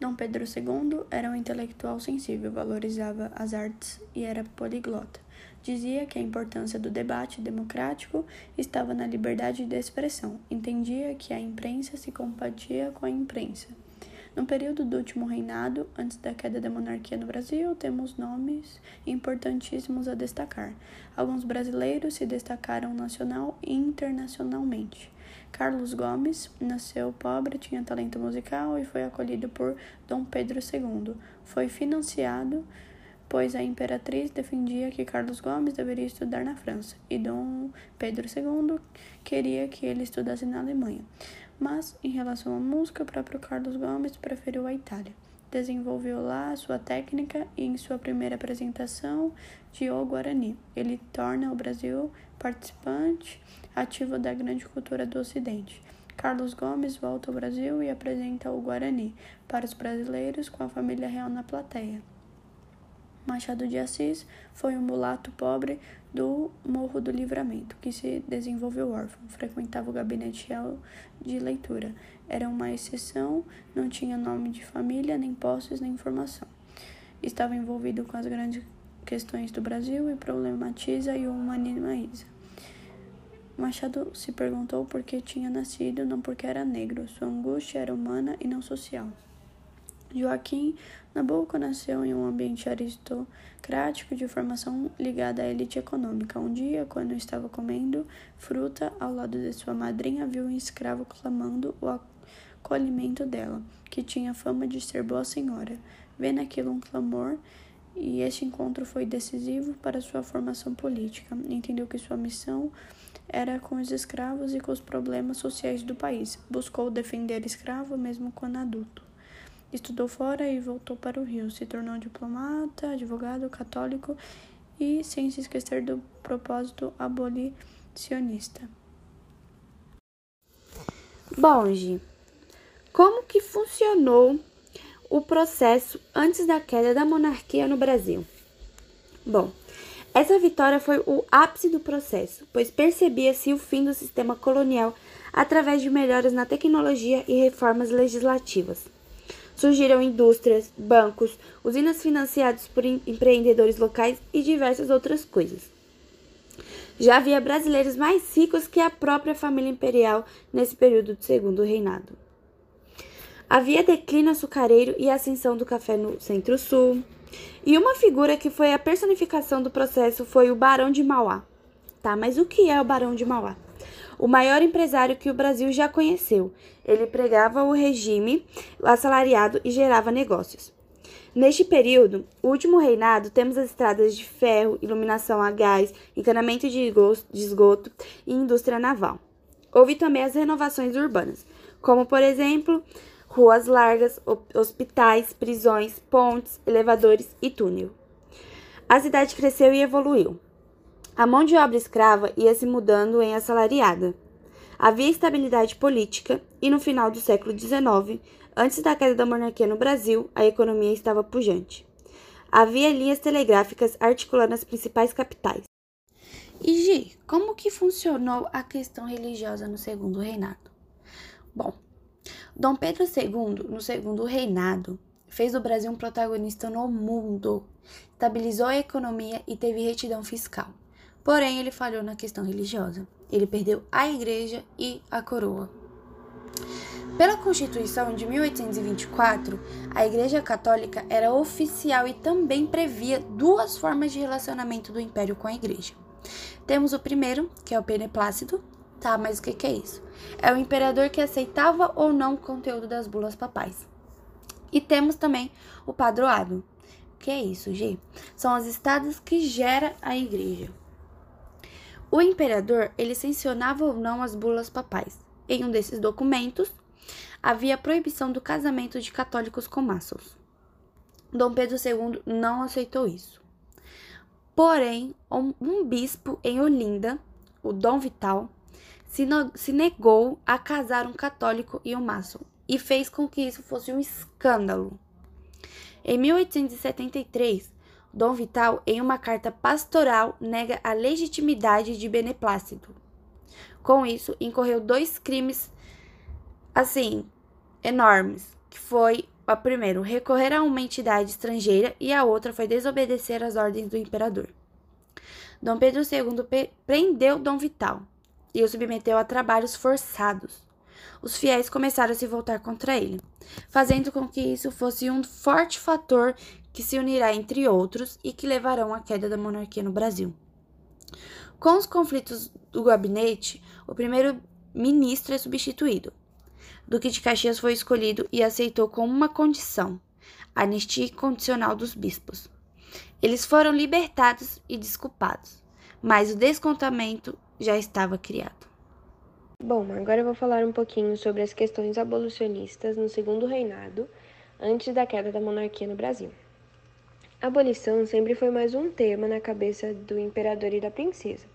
Dom Pedro II era um intelectual sensível, valorizava as artes e era poliglota. Dizia que a importância do debate democrático estava na liberdade de expressão. Entendia que a imprensa se compatia com a imprensa. No período do último reinado, antes da queda da monarquia no Brasil, temos nomes importantíssimos a destacar. Alguns brasileiros se destacaram nacional e internacionalmente. Carlos Gomes nasceu pobre, tinha talento musical e foi acolhido por Dom Pedro II. Foi financiado pois a imperatriz defendia que Carlos Gomes deveria estudar na França e Dom Pedro II queria que ele estudasse na Alemanha. Mas, em relação à música, o próprio Carlos Gomes preferiu a Itália. Desenvolveu lá sua técnica e, em sua primeira apresentação de O Guarani, ele torna o Brasil participante ativo da grande cultura do Ocidente. Carlos Gomes volta ao Brasil e apresenta o Guarani para os brasileiros com a família real na plateia. Machado de Assis foi um mulato pobre do Morro do Livramento, que se desenvolveu órfão, frequentava o gabinete de leitura. Era uma exceção, não tinha nome de família, nem posses, nem informação. Estava envolvido com as grandes questões do Brasil e problematiza e o humaniza. Machado se perguntou por que tinha nascido, não porque era negro. Sua angústia era humana e não social. Joaquim Nabuco nasceu em um ambiente aristocrático de formação ligada à elite econômica. Um dia, quando estava comendo fruta ao lado de sua madrinha, viu um escravo clamando o acolhimento dela, que tinha fama de ser boa senhora. Vê naquilo um clamor e este encontro foi decisivo para sua formação política. Entendeu que sua missão era com os escravos e com os problemas sociais do país. Buscou defender escravo mesmo quando adulto. Estudou fora e voltou para o Rio. Se tornou diplomata, advogado católico e, sem se esquecer do propósito abolicionista. Bom, Gi, como que funcionou o processo antes da queda da monarquia no Brasil? Bom, essa vitória foi o ápice do processo, pois percebia-se o fim do sistema colonial através de melhoras na tecnologia e reformas legislativas. Surgiram indústrias, bancos, usinas financiadas por empreendedores locais e diversas outras coisas. Já havia brasileiros mais ricos que a própria família imperial nesse período do segundo reinado. Havia declínio açucareiro e ascensão do café no Centro-Sul. E uma figura que foi a personificação do processo foi o Barão de Mauá. Tá, mas o que é o Barão de Mauá? O maior empresário que o Brasil já conheceu. Ele pregava o regime assalariado e gerava negócios. Neste período, último reinado, temos as estradas de ferro, iluminação a gás, encanamento de esgoto e indústria naval. Houve também as renovações urbanas, como, por exemplo, ruas largas, hospitais, prisões, pontes, elevadores e túnel. A cidade cresceu e evoluiu. A mão de obra escrava ia se mudando em assalariada. Havia estabilidade política e no final do século XIX, antes da queda da monarquia no Brasil, a economia estava pujante. Havia linhas telegráficas articulando as principais capitais. E Gi, como que funcionou a questão religiosa no segundo reinado? Bom, Dom Pedro II, no segundo reinado, fez do Brasil um protagonista no mundo, estabilizou a economia e teve retidão fiscal. Porém, ele falhou na questão religiosa. Ele perdeu a igreja e a coroa. Pela Constituição de 1824, a Igreja Católica era oficial e também previa duas formas de relacionamento do Império com a Igreja. Temos o primeiro, que é o Beneplácito. Tá, mas o que, que é isso? É o imperador que aceitava ou não o conteúdo das bulas papais. E temos também o padroado. O que é isso, G? São as estados que gera a igreja. O imperador ele sancionava ou não as bulas papais. Em um desses documentos havia proibição do casamento de católicos com maçons. Dom Pedro II não aceitou isso. Porém, um bispo em Olinda, o Dom Vital, se, se negou a casar um católico e um maçom e fez com que isso fosse um escândalo. Em 1873, Dom Vital, em uma carta pastoral, nega a legitimidade de Beneplácito. Com isso, incorreu dois crimes, assim, enormes, que foi a primeiro, recorrer a uma entidade estrangeira e a outra foi desobedecer às ordens do imperador. Dom Pedro II prendeu Dom Vital e o submeteu a trabalhos forçados. Os fiéis começaram a se voltar contra ele, fazendo com que isso fosse um forte fator que se unirá entre outros e que levarão à queda da monarquia no Brasil. Com os conflitos do gabinete, o primeiro ministro é substituído. Duque de Caxias foi escolhido e aceitou como uma condição a anistia condicional dos bispos. Eles foram libertados e desculpados, mas o descontamento já estava criado. Bom, agora eu vou falar um pouquinho sobre as questões abolicionistas no segundo reinado, antes da queda da monarquia no Brasil. A abolição sempre foi mais um tema na cabeça do imperador e da princesa.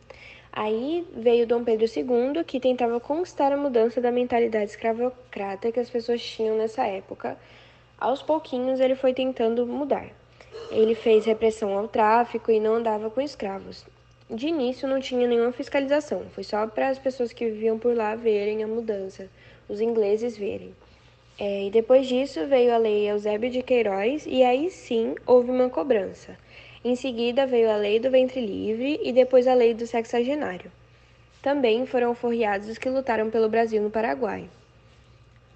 Aí veio Dom Pedro II, que tentava conquistar a mudança da mentalidade escravocrata que as pessoas tinham nessa época. Aos pouquinhos ele foi tentando mudar. Ele fez repressão ao tráfico e não andava com escravos. De início não tinha nenhuma fiscalização, foi só para as pessoas que viviam por lá verem a mudança, os ingleses verem. É, e depois disso veio a lei Eusébio de Queiroz e aí sim houve uma cobrança. Em seguida veio a lei do ventre livre e depois a lei do sexagenário. Também foram forreados os que lutaram pelo Brasil no Paraguai.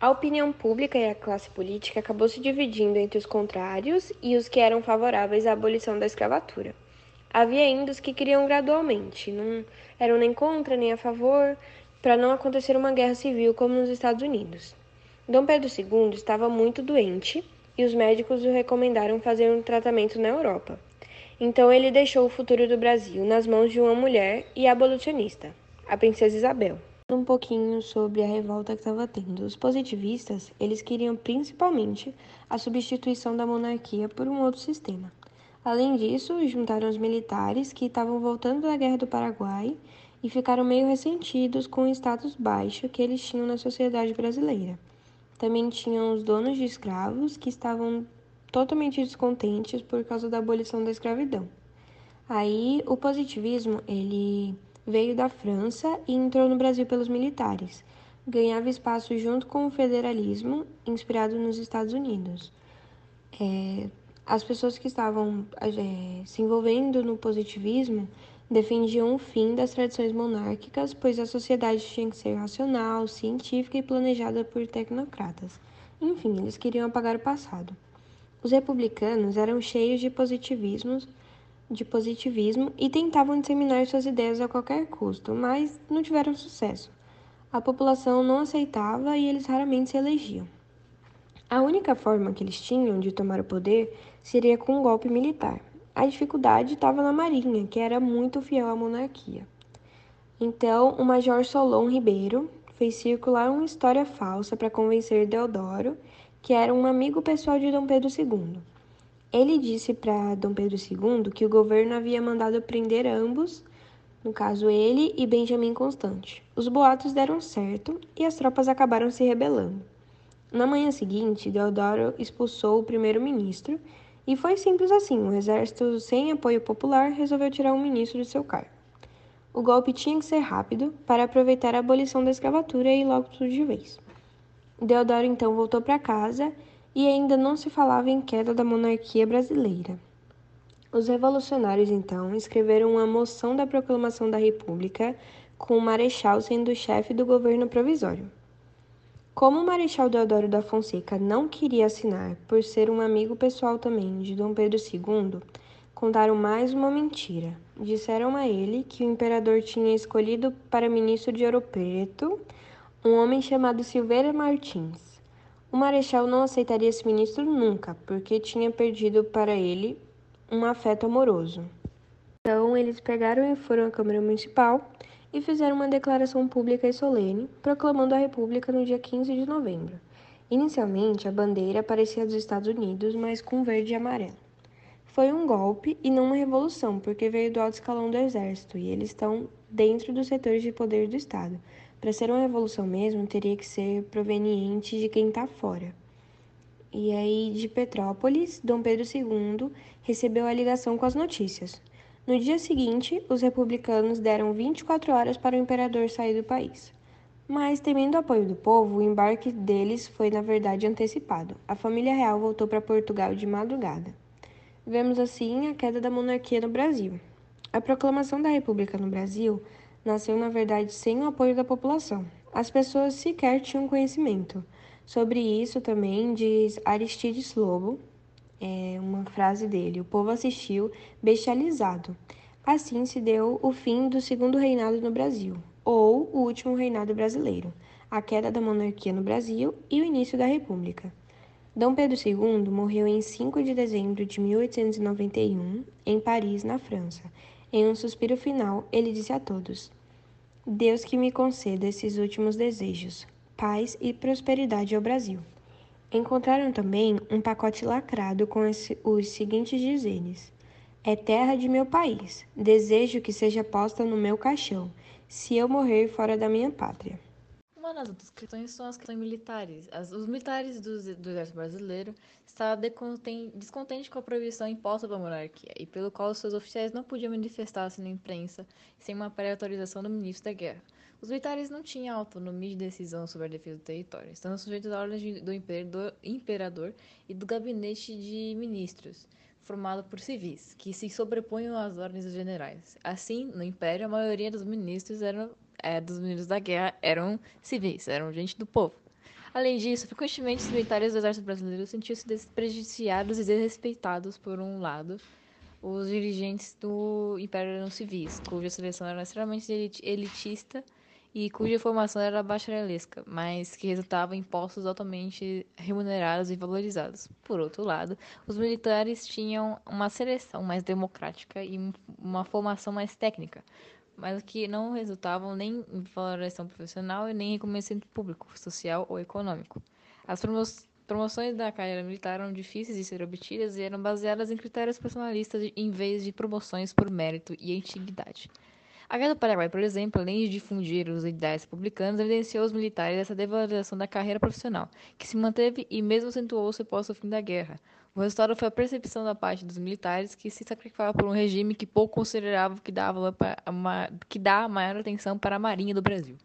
A opinião pública e a classe política acabou se dividindo entre os contrários e os que eram favoráveis à abolição da escravatura. Havia ainda os que queriam gradualmente, não eram nem contra nem a favor, para não acontecer uma guerra civil como nos Estados Unidos. Dom Pedro II estava muito doente e os médicos o recomendaram fazer um tratamento na Europa. Então ele deixou o futuro do Brasil nas mãos de uma mulher e abolicionista, a princesa Isabel. Um pouquinho sobre a revolta que estava tendo. Os positivistas, eles queriam principalmente a substituição da monarquia por um outro sistema. Além disso, juntaram os militares que estavam voltando da Guerra do Paraguai e ficaram meio ressentidos com o status baixo que eles tinham na sociedade brasileira. Também tinham os donos de escravos que estavam totalmente descontentes por causa da abolição da escravidão. Aí o positivismo ele veio da França e entrou no Brasil pelos militares. Ganhava espaço junto com o federalismo, inspirado nos Estados Unidos. É, as pessoas que estavam é, se envolvendo no positivismo defendiam o fim das tradições monárquicas, pois a sociedade tinha que ser racional, científica e planejada por tecnocratas. Enfim, eles queriam apagar o passado. Os republicanos eram cheios de positivismo, de positivismo e tentavam disseminar suas ideias a qualquer custo, mas não tiveram sucesso. A população não aceitava e eles raramente se elegiam. A única forma que eles tinham de tomar o poder seria com um golpe militar. A dificuldade estava na Marinha, que era muito fiel à monarquia. Então, o Major Solon Ribeiro fez circular uma história falsa para convencer Deodoro, que era um amigo pessoal de Dom Pedro II. Ele disse para Dom Pedro II que o governo havia mandado prender ambos, no caso ele e Benjamin Constante. Os boatos deram certo e as tropas acabaram se rebelando. Na manhã seguinte, Deodoro expulsou o primeiro-ministro e foi simples assim: o exército, sem apoio popular, resolveu tirar um ministro de seu cargo. O golpe tinha que ser rápido para aproveitar a abolição da escravatura e logo tudo de vez. Deodoro então voltou para casa e ainda não se falava em queda da monarquia brasileira. Os revolucionários então escreveram uma moção da proclamação da República, com o Marechal sendo o chefe do governo provisório. Como o Marechal Deodoro da Fonseca não queria assinar por ser um amigo pessoal também de Dom Pedro II, contaram mais uma mentira. Disseram a ele que o imperador tinha escolhido para ministro de Ouro Preto um homem chamado Silveira Martins. O Marechal não aceitaria esse ministro nunca, porque tinha perdido para ele um afeto amoroso. Então eles pegaram e foram à Câmara Municipal e fizeram uma declaração pública e solene, proclamando a República no dia 15 de novembro. Inicialmente, a bandeira parecia dos Estados Unidos, mas com verde e amarelo. Foi um golpe e não uma revolução, porque veio do alto escalão do exército e eles estão dentro dos setores de poder do Estado. Para ser uma revolução mesmo, teria que ser proveniente de quem está fora. E aí, de Petrópolis, Dom Pedro II recebeu a ligação com as notícias. No dia seguinte, os republicanos deram 24 horas para o imperador sair do país. Mas, temendo o apoio do povo, o embarque deles foi, na verdade, antecipado. A família real voltou para Portugal de madrugada. Vemos assim a queda da monarquia no Brasil. A proclamação da República no Brasil nasceu, na verdade, sem o apoio da população. As pessoas sequer tinham conhecimento. Sobre isso também diz Aristides Lobo, é uma frase dele: O povo assistiu bestializado. Assim se deu o fim do segundo reinado no Brasil, ou o último reinado brasileiro, a queda da monarquia no Brasil e o início da República. Dom Pedro II morreu em 5 de dezembro de 1891, em Paris, na França. Em um suspiro final, ele disse a todos: Deus que me conceda esses últimos desejos, paz e prosperidade ao Brasil. Encontraram também um pacote lacrado com os seguintes dizeres: É terra de meu país, desejo que seja posta no meu caixão, se eu morrer fora da minha pátria. Uma das outras questões são as questões militares. As, os militares do, do exército brasileiro estavam descontentes com a proibição imposta pela monarquia e pelo qual seus oficiais não podiam manifestar-se na imprensa sem uma pré-autorização do ministro da guerra. Os militares não tinham autonomia de decisão sobre a defesa do território, estando sujeitos à ordem do imperador, imperador e do gabinete de ministros, formado por civis, que se sobrepunham às ordens dos generais. Assim, no Império, a maioria dos ministros eram é, dos ministros da guerra eram civis, eram gente do povo. Além disso, frequentemente os militares do exército brasileiro sentiam-se desprestigiados e desrespeitados por um lado, os dirigentes do Império eram civis, cuja seleção era extremamente elitista e cuja formação era bacharelesca, mas que resultava em postos altamente remunerados e valorizados. Por outro lado, os militares tinham uma seleção mais democrática e uma formação mais técnica, mas que não resultavam nem em valorização profissional e nem em reconhecimento público, social ou econômico. As promoções da carreira militar eram difíceis de ser obtidas e eram baseadas em critérios personalistas em vez de promoções por mérito e antiguidade. A Guerra do Paraguai, por exemplo, além de difundir os ideais republicanos, evidenciou os militares essa devalorização da carreira profissional, que se manteve e mesmo acentuou-se após o fim da guerra. O resultado foi a percepção da parte dos militares que se sacrificava por um regime que pouco considerava que, dava que dá maior atenção para a Marinha do Brasil.